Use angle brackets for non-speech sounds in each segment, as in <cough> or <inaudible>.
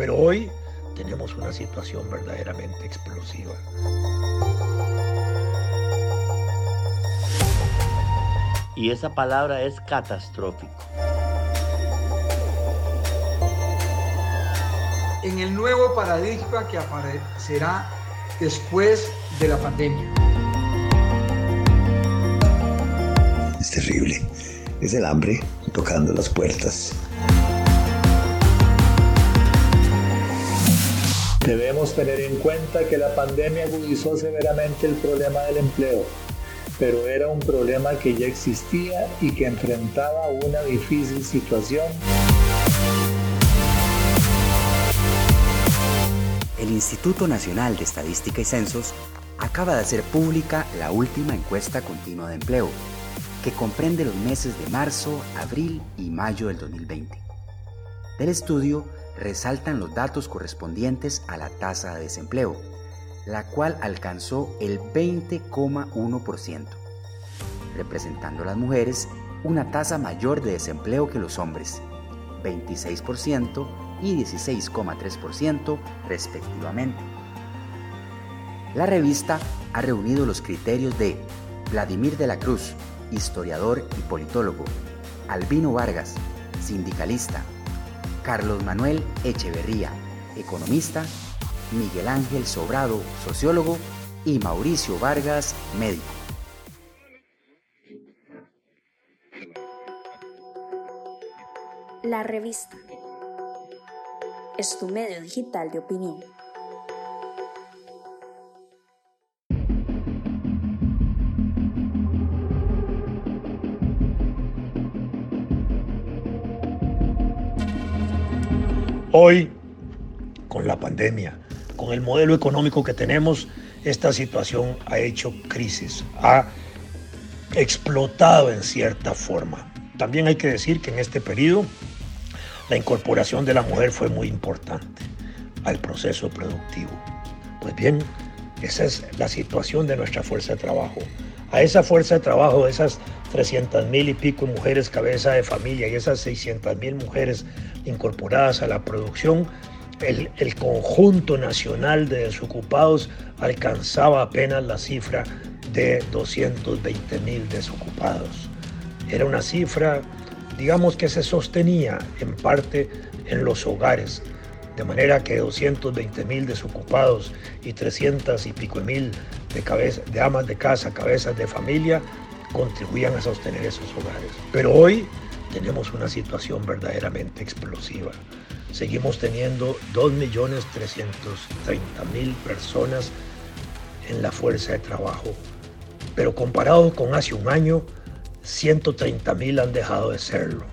Pero hoy tenemos una situación verdaderamente explosiva. Y esa palabra es catastrófico. En el nuevo paradigma que aparecerá después de la pandemia. Es terrible. Es el hambre tocando las puertas. Debemos tener en cuenta que la pandemia agudizó severamente el problema del empleo, pero era un problema que ya existía y que enfrentaba una difícil situación. El Instituto Nacional de Estadística y Censos acaba de hacer pública la última encuesta continua de empleo, que comprende los meses de marzo, abril y mayo del 2020. Del estudio resaltan los datos correspondientes a la tasa de desempleo, la cual alcanzó el 20,1%, representando a las mujeres una tasa mayor de desempleo que los hombres, 26% y 16,3% respectivamente. La revista ha reunido los criterios de Vladimir de la Cruz, historiador y politólogo, Albino Vargas, sindicalista, Carlos Manuel Echeverría, economista, Miguel Ángel Sobrado, sociólogo, y Mauricio Vargas, médico. La revista es tu medio digital de opinión. Hoy, con la pandemia, con el modelo económico que tenemos, esta situación ha hecho crisis, ha explotado en cierta forma. También hay que decir que en este periodo la incorporación de la mujer fue muy importante al proceso productivo. Pues bien, esa es la situación de nuestra fuerza de trabajo. A esa fuerza de trabajo, esas 300 mil y pico mujeres cabeza de familia y esas 600 mil mujeres incorporadas a la producción, el, el, conjunto nacional de desocupados alcanzaba apenas la cifra de 220 mil desocupados. Era una cifra digamos que se sostenía en parte en los hogares, de manera que 220 mil desocupados y 300 y pico mil de, de amas de casa, cabezas de familia, contribuían a sostener esos hogares. Pero hoy tenemos una situación verdaderamente explosiva. Seguimos teniendo 2.330.000 personas en la fuerza de trabajo, pero comparado con hace un año, 130 mil han dejado de serlo.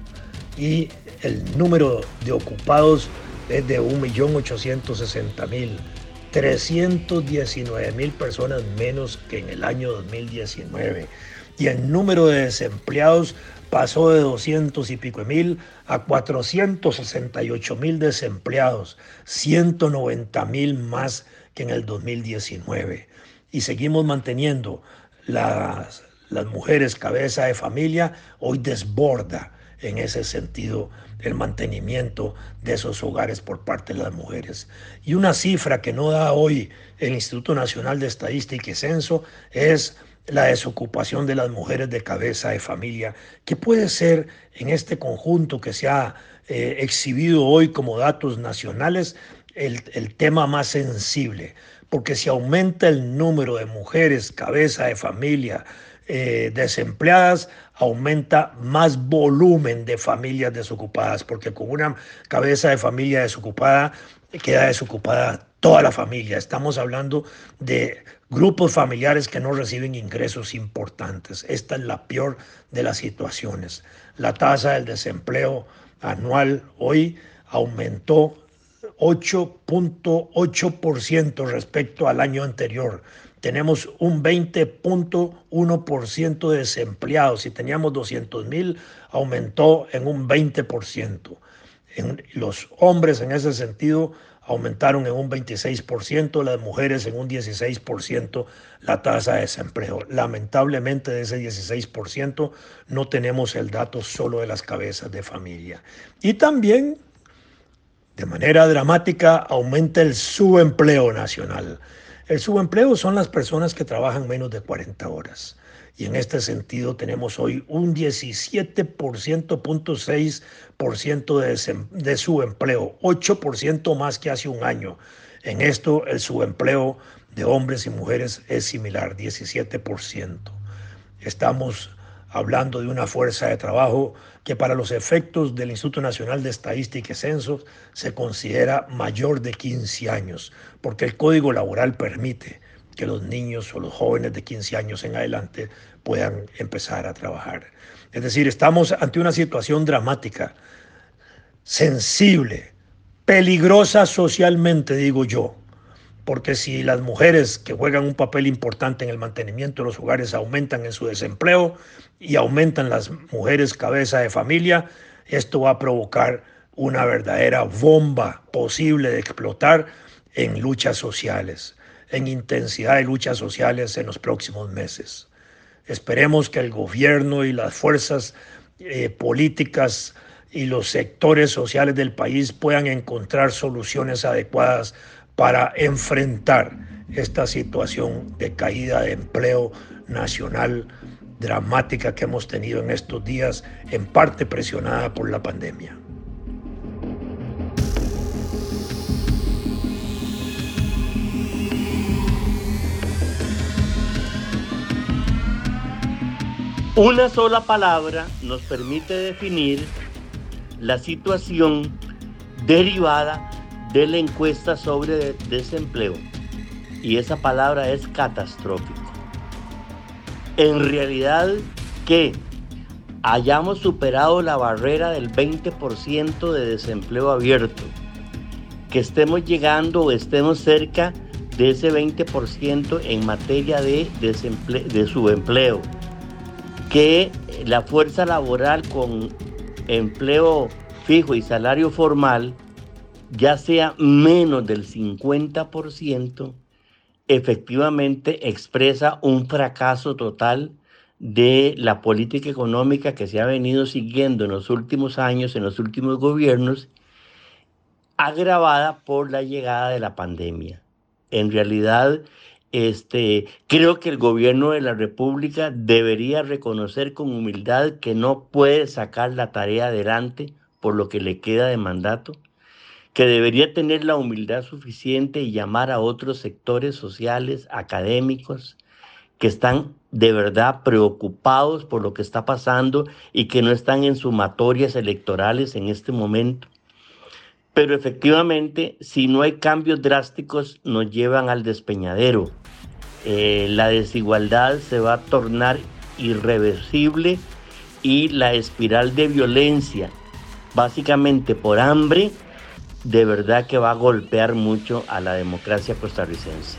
Y el número de ocupados es de 1.860.000. 319 mil personas menos que en el año 2019. Y el número de desempleados pasó de 200 y pico mil a 468 mil desempleados, 190 mil más que en el 2019. Y seguimos manteniendo las las mujeres cabeza de familia, hoy desborda en ese sentido el mantenimiento de esos hogares por parte de las mujeres. Y una cifra que no da hoy el Instituto Nacional de Estadística y Censo es la desocupación de las mujeres de cabeza de familia, que puede ser en este conjunto que se ha eh, exhibido hoy como datos nacionales el, el tema más sensible, porque si aumenta el número de mujeres cabeza de familia, eh, desempleadas, aumenta más volumen de familias desocupadas, porque con una cabeza de familia desocupada queda desocupada toda la familia. Estamos hablando de grupos familiares que no reciben ingresos importantes. Esta es la peor de las situaciones. La tasa del desempleo anual hoy aumentó 8.8% respecto al año anterior tenemos un 20.1% de desempleados. Si teníamos 200 mil, aumentó en un 20%. En los hombres en ese sentido aumentaron en un 26%, las mujeres en un 16% la tasa de desempleo. Lamentablemente de ese 16% no tenemos el dato solo de las cabezas de familia. Y también De manera dramática aumenta el subempleo nacional. El subempleo son las personas que trabajan menos de 40 horas. Y en este sentido tenemos hoy un 17.6% de, de subempleo, 8% más que hace un año. En esto el subempleo de hombres y mujeres es similar, 17%. Estamos hablando de una fuerza de trabajo que para los efectos del Instituto Nacional de Estadística y Censos se considera mayor de 15 años, porque el Código Laboral permite que los niños o los jóvenes de 15 años en adelante puedan empezar a trabajar. Es decir, estamos ante una situación dramática, sensible, peligrosa socialmente, digo yo, porque si las mujeres que juegan un papel importante en el mantenimiento de los hogares aumentan en su desempleo y aumentan las mujeres cabeza de familia, esto va a provocar una verdadera bomba posible de explotar en luchas sociales, en intensidad de luchas sociales en los próximos meses. Esperemos que el gobierno y las fuerzas eh, políticas y los sectores sociales del país puedan encontrar soluciones adecuadas para enfrentar esta situación de caída de empleo nacional dramática que hemos tenido en estos días, en parte presionada por la pandemia. Una sola palabra nos permite definir la situación derivada de la encuesta sobre desempleo y esa palabra es catastrófico. En realidad que hayamos superado la barrera del 20% de desempleo abierto, que estemos llegando o estemos cerca de ese 20% en materia de, de subempleo, que la fuerza laboral con empleo fijo y salario formal ya sea menos del 50%, efectivamente expresa un fracaso total de la política económica que se ha venido siguiendo en los últimos años, en los últimos gobiernos, agravada por la llegada de la pandemia. En realidad, este, creo que el gobierno de la República debería reconocer con humildad que no puede sacar la tarea adelante por lo que le queda de mandato que debería tener la humildad suficiente y llamar a otros sectores sociales, académicos, que están de verdad preocupados por lo que está pasando y que no están en sumatorias electorales en este momento. Pero efectivamente, si no hay cambios drásticos, nos llevan al despeñadero. Eh, la desigualdad se va a tornar irreversible y la espiral de violencia, básicamente por hambre, de verdad que va a golpear mucho a la democracia costarricense.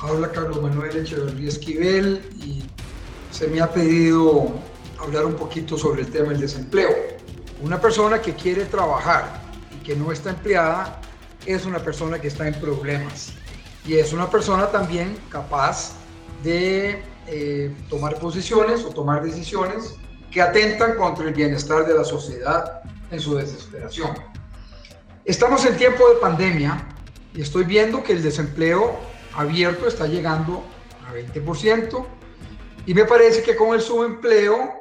Habla Carlos Manuel Echeverría Esquivel y se me ha pedido hablar un poquito sobre el tema del desempleo. Una persona que quiere trabajar y que no está empleada es una persona que está en problemas y es una persona también capaz de eh, tomar posiciones o tomar decisiones que atentan contra el bienestar de la sociedad en su desesperación. Estamos en tiempo de pandemia y estoy viendo que el desempleo abierto está llegando a 20% y me parece que con el subempleo,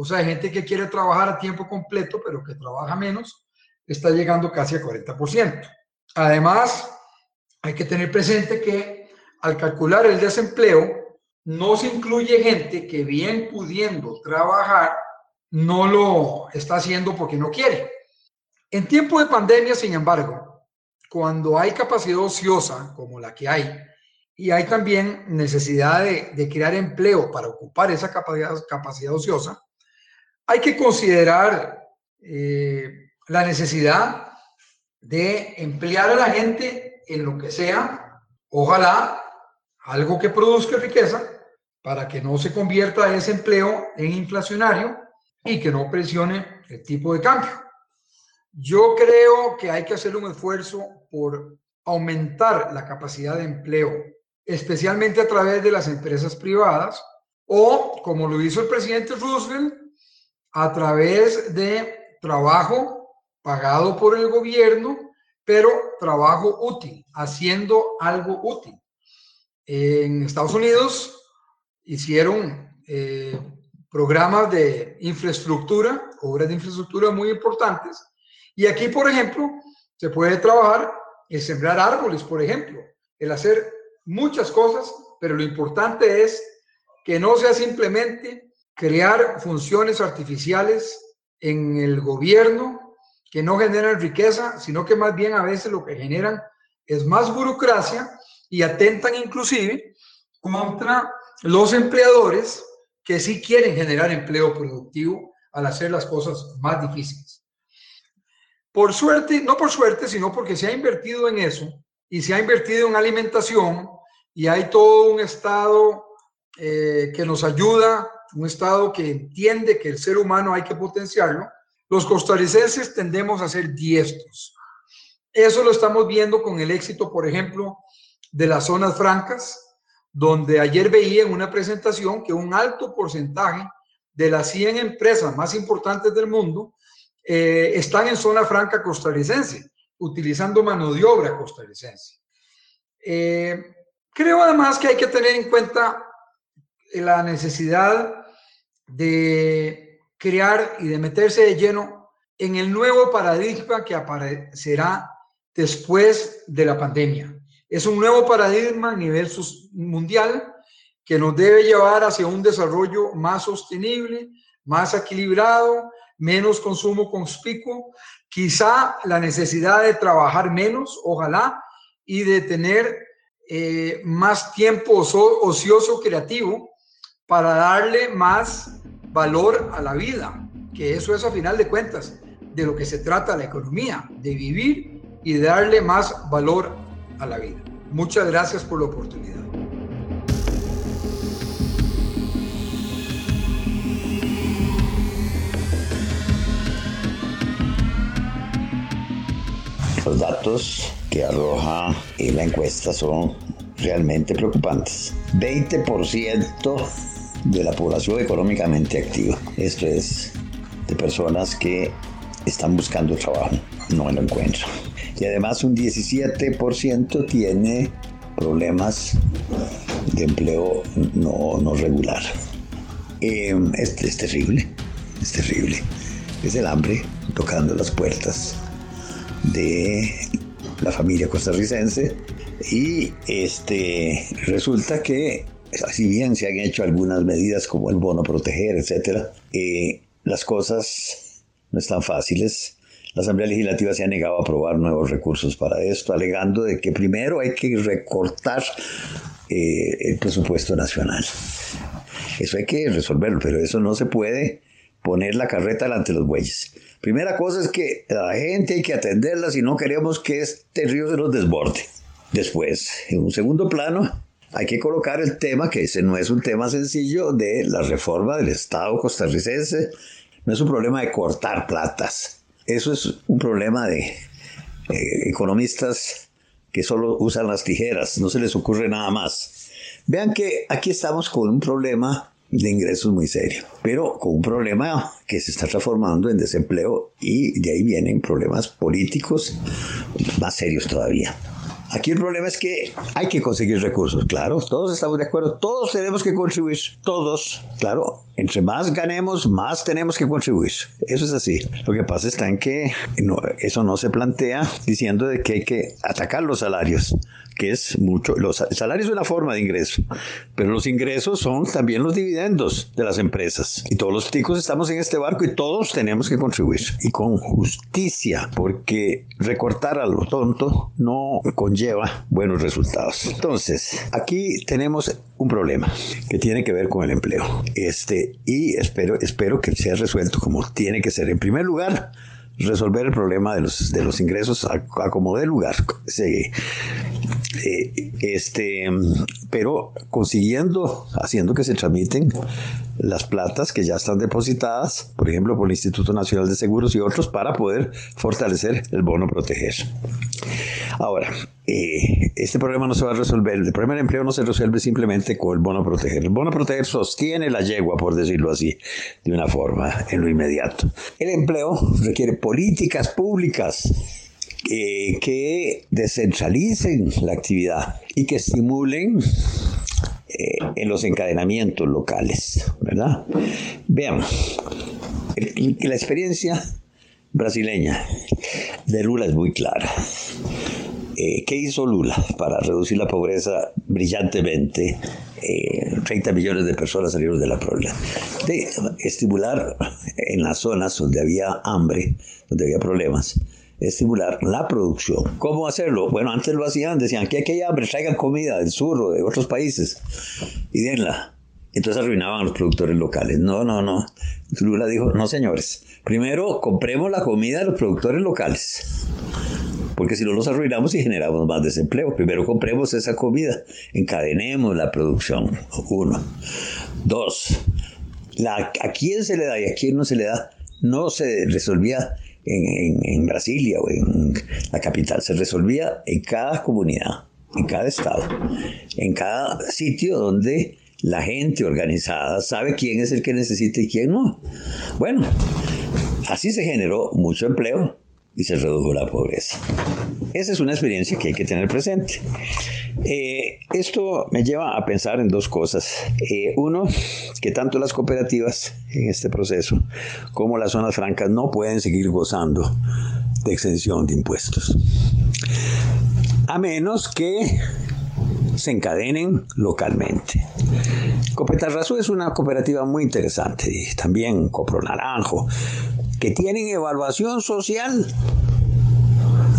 o sea, hay gente que quiere trabajar a tiempo completo pero que trabaja menos, está llegando casi a 40%. Además, hay que tener presente que al calcular el desempleo, no se incluye gente que bien pudiendo trabajar, no lo está haciendo porque no quiere. En tiempo de pandemia, sin embargo, cuando hay capacidad ociosa como la que hay, y hay también necesidad de, crear empleo para ocupar esa capacidad, capacidad ociosa, hay que considerar eh, la necesidad de emplear a la gente en lo que sea, ojalá algo que produzca riqueza, para que no se convierta ese empleo en inflacionario y que no presione el tipo de cambio. Yo creo que hay que hacer un esfuerzo por aumentar la capacidad de empleo especialmente a través de las empresas privadas, o como lo hizo el presidente Roosevelt, a través de trabajo pagado por el gobierno, pero trabajo útil, haciendo algo útil. En Estados Unidos hicieron eh, programas de infraestructura, obras de infraestructura muy importantes, y aquí, por ejemplo, se puede trabajar en sembrar árboles, por ejemplo, el hacer muchas cosas, pero lo importante es que no sea simplemente crear funciones artificiales en el gobierno que no generan riqueza, sino que más bien a veces lo que generan es más burocracia y atentan inclusive contra los empleadores que sí quieren generar empleo productivo al hacer las cosas más difíciles. Por suerte, no por suerte, sino porque se ha invertido en eso y se ha invertido en alimentación y hay todo un Estado eh, que nos ayuda, un Estado que entiende que el ser humano hay que potenciarlo, los costarricenses tendemos a ser diestros. Eso lo estamos viendo con el éxito, por ejemplo, de las zonas francas, donde ayer veía en una presentación que un alto porcentaje de las 100 empresas más importantes del mundo eh, están en zona franca costarricense, utilizando mano de obra costarricense. Eh, creo además que hay que tener en cuenta la necesidad de crear y de meterse de lleno en el nuevo paradigma que aparecerá después de la pandemia. Es un nuevo paradigma a nivel mundial que nos debe llevar hacia un desarrollo más sostenible, más equilibrado, menos consumo conspicuo, quizá la necesidad de trabajar menos, ojalá, y de tener eh, más tiempo ocioso creativo para darle más valor a la vida, que eso es a final de cuentas de lo que se trata la economía, de vivir y de darle más valor a la vida. Muchas gracias por la oportunidad. Los datos que arroja la encuesta son realmente preocupantes. 20% de la población económicamente activa. Esto es de personas que están buscando trabajo, no lo encuentran. Y además un 17% tiene problemas de empleo no, no regular. Eh, es, es terrible, es terrible. Es el hambre tocando las puertas de la familia costarricense y este resulta que si bien se han hecho algunas medidas como el bono proteger, etcétera, eh, las cosas no están fáciles. La Asamblea Legislativa se ha negado a aprobar nuevos recursos para esto, alegando de que primero hay que recortar eh, el presupuesto nacional. Eso hay que resolverlo, pero eso no se puede poner la carreta delante de los bueyes. Primera cosa es que la gente hay que atenderla si no queremos que este río se nos desborde. Después, en un segundo plano, hay que colocar el tema, que ese no es un tema sencillo, de la reforma del Estado costarricense. No es un problema de cortar platas. Eso es un problema de eh, economistas que solo usan las tijeras, no se les ocurre nada más. Vean que aquí estamos con un problema de ingresos muy serio, pero con un problema que se está transformando en desempleo y de ahí vienen problemas políticos más serios todavía. Aquí el problema es que hay que conseguir recursos, claro, todos estamos de acuerdo, todos tenemos que contribuir, todos, claro, entre más ganemos, más tenemos que contribuir. Eso es así. Lo que pasa está en que eso no se plantea diciendo de que hay que atacar los salarios que es mucho. Los salarios es una forma de ingreso, pero los ingresos son también los dividendos de las empresas. Y todos los ticos estamos en este barco y todos tenemos que contribuir. Y con justicia, porque recortar a lo tonto no conlleva buenos resultados. Entonces, aquí tenemos un problema que tiene que ver con el empleo. Este, y espero, espero que sea resuelto como tiene que ser. En primer lugar, resolver el problema de los, de los ingresos a, como de lugar. <laughs> Eh, este, pero consiguiendo, haciendo que se transmiten las platas que ya están depositadas, por ejemplo, por el Instituto Nacional de Seguros y otros, para poder fortalecer el bono proteger. Ahora, eh, este problema no se va a resolver, el problema del empleo no se resuelve simplemente con el bono proteger. El bono proteger sostiene la yegua, por decirlo así, de una forma, en lo inmediato. El empleo requiere políticas públicas que descentralicen la actividad y que estimulen eh, en los encadenamientos locales, ¿verdad? Veamos, la experiencia brasileña de Lula es muy clara. Eh, ¿Qué hizo Lula para reducir la pobreza brillantemente? 30 millones de personas salieron de la pobreza. Estimular en las zonas donde había hambre, donde había problemas, estimular la producción. ¿Cómo hacerlo? Bueno, antes lo hacían, decían que aquí hay hambre, traigan comida del sur de otros países y denla. Entonces arruinaban a los productores locales. No, no, no. Lula dijo, no señores, primero compremos la comida de los productores locales. Porque si no los arruinamos y generamos más desempleo, primero compremos esa comida, encadenemos la producción. Uno. Dos, a quién se le da y a quién no se le da, no se resolvía en, Brasilia o en la capital, se resolvía en cada comunidad, en cada estado, en cada sitio donde la gente organizada sabe quién es el que necesita y quién no. Bueno, así se generó mucho empleo y se redujo la pobreza. Esa es una experiencia que hay que tener presente. Eh, esto me lleva a pensar en dos cosas. Eh, uno, que tanto las cooperativas en este proceso como las zonas francas no pueden seguir gozando de exención de impuestos. A menos que se encadenen localmente. Copetarrazú es una cooperativa muy interesante, y también Copro Naranjo, que tienen evaluación social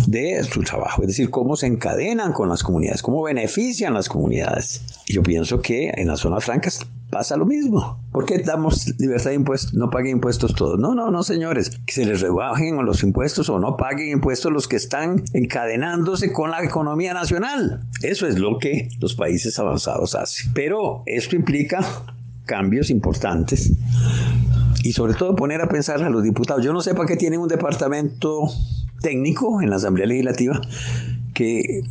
de su trabajo, es decir, cómo se encadenan con las comunidades, cómo benefician las comunidades. yo pienso que en las zonas francas pasa lo mismo. ¿Por qué damos libertad de impuestos? No paguen impuestos todos. No, no, no, señores. Que se les rebajen los impuestos o no paguen impuestos los que están encadenándose con la economía nacional. Eso es lo que los países avanzados hacen. Pero esto implica cambios importantes y sobre todo poner a pensar a los diputados. Yo no sé para qué tienen un departamento técnico en la Asamblea Legislativa que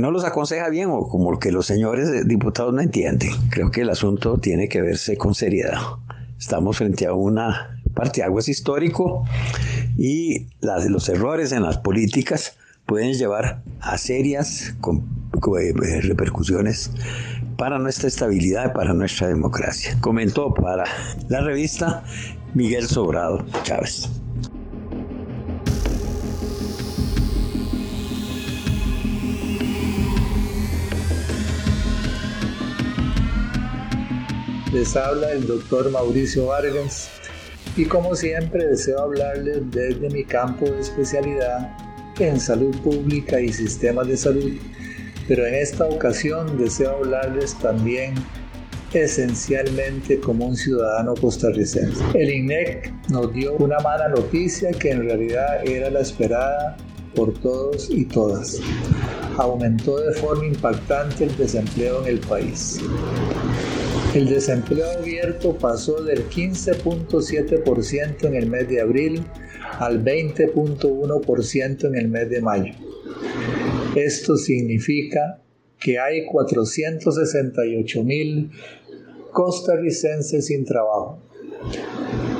no los aconseja bien o como que los señores diputados no entienden. Creo que el asunto tiene que verse con seriedad. Estamos frente a una parte aguas histórico y los errores en las políticas pueden llevar a serias eh, repercusiones para nuestra estabilidad para nuestra democracia. Comentó para la revista Miguel Sobrado Chávez. Les habla el doctor Mauricio Vargas y como siempre deseo hablarles desde mi campo de especialidad en salud pública y sistemas de salud, pero en esta ocasión deseo hablarles también esencialmente como un ciudadano costarricense. El INEC nos dio una mala noticia que en realidad era la esperada por todos y todas. Aumentó de forma impactante el desempleo en el país. El desempleo abierto pasó del 15.7% en el mes de abril al 20.1% en el mes de mayo. Esto significa que hay 468 mil costarricenses sin trabajo.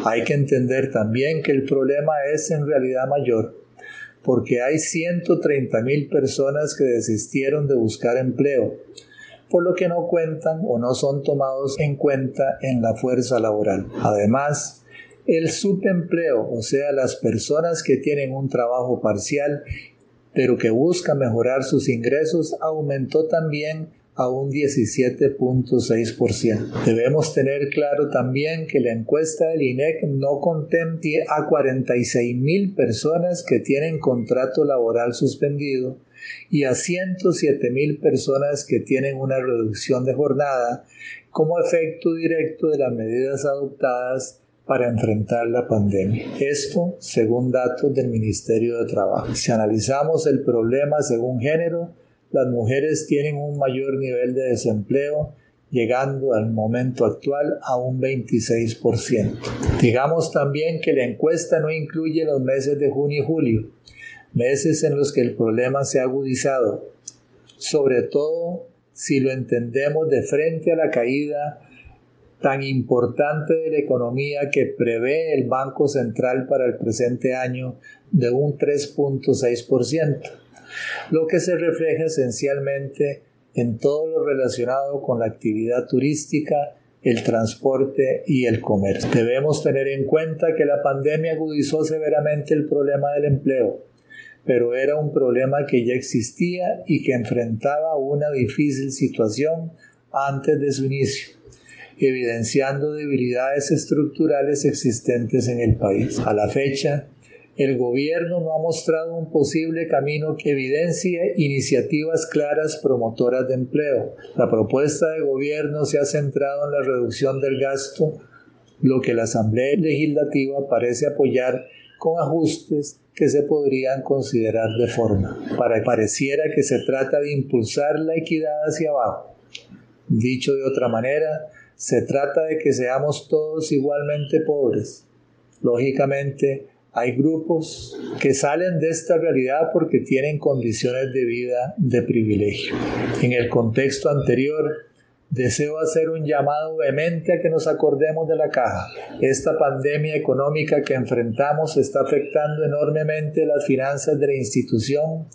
Hay que entender también que el problema es en realidad mayor, porque hay 130 mil personas que desistieron de buscar empleo por lo que no cuentan o no son tomados en cuenta en la fuerza laboral. Además, el subempleo, o sea, las personas que tienen un trabajo parcial pero que buscan mejorar sus ingresos, aumentó también a un 17.6%. Debemos tener claro también que la encuesta del INEC no contempla a 46 mil personas que tienen contrato laboral suspendido y a 107 mil personas que tienen una reducción de jornada como efecto directo de las medidas adoptadas para enfrentar la pandemia. Esto según datos del Ministerio de Trabajo. Si analizamos el problema según género, las mujeres tienen un mayor nivel de desempleo, llegando al momento actual a un 26%. Digamos también que la encuesta no incluye los meses de junio y julio, meses en los que el problema se ha agudizado, sobre todo si lo entendemos de frente a la caída tan importante de la economía que prevé el Banco Central para el presente año de un 3.6%, lo que se refleja esencialmente en todo lo relacionado con la actividad turística, el transporte y el comercio. Debemos tener en cuenta que la pandemia agudizó severamente el problema del empleo, pero era un problema que ya existía y que enfrentaba una difícil situación antes de su inicio evidenciando debilidades estructurales existentes en el país. A la fecha, el gobierno no ha mostrado un posible camino que evidencie iniciativas claras promotoras de empleo. La propuesta de gobierno se ha centrado en la reducción del gasto, lo que la Asamblea Legislativa parece apoyar con ajustes que se podrían considerar de forma, para pareciera que se trata de impulsar la equidad hacia abajo. Dicho de otra manera, se trata de que seamos todos igualmente pobres. Lógicamente, hay grupos que salen de esta realidad porque tienen condiciones de vida de privilegio. En el contexto anterior, deseo hacer un llamado vehemente a que nos acordemos de la caja. Esta pandemia económica que enfrentamos está afectando enormemente las finanzas de la institución,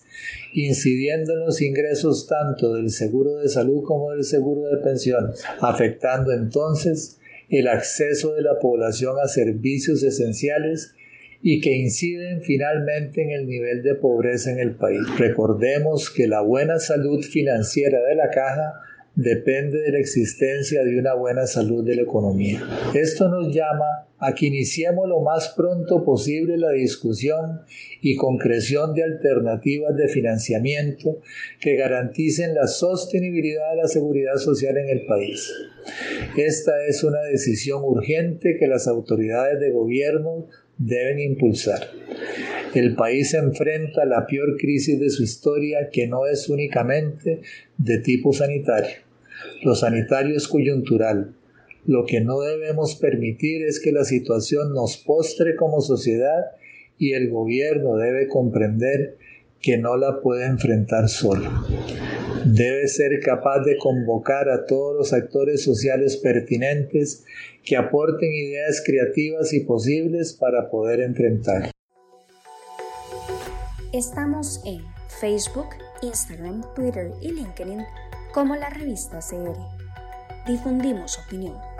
incidiendo en los ingresos tanto del seguro de salud como del seguro de pensiones, afectando entonces el acceso de la población a servicios esenciales y que inciden finalmente en el nivel de pobreza en el país. Recordemos que la buena salud financiera de la caja depende de la existencia de una buena salud de la economía. Esto nos llama a que iniciemos lo más pronto posible la discusión y concreción de alternativas de financiamiento que garanticen la sostenibilidad de la seguridad social en el país. Esta es una decisión urgente que las autoridades de gobierno deben impulsar. El país enfrenta la peor crisis de su historia que no es únicamente de tipo sanitario. Lo sanitario es coyuntural. Lo que no debemos permitir es que la situación nos postre como sociedad y el gobierno debe comprender que no la puede enfrentar solo. Debe ser capaz de convocar a todos los actores sociales pertinentes que aporten ideas creativas y posibles para poder enfrentar. Estamos en Facebook, Instagram, Twitter y LinkedIn como la revista CR. Difundimos opinión.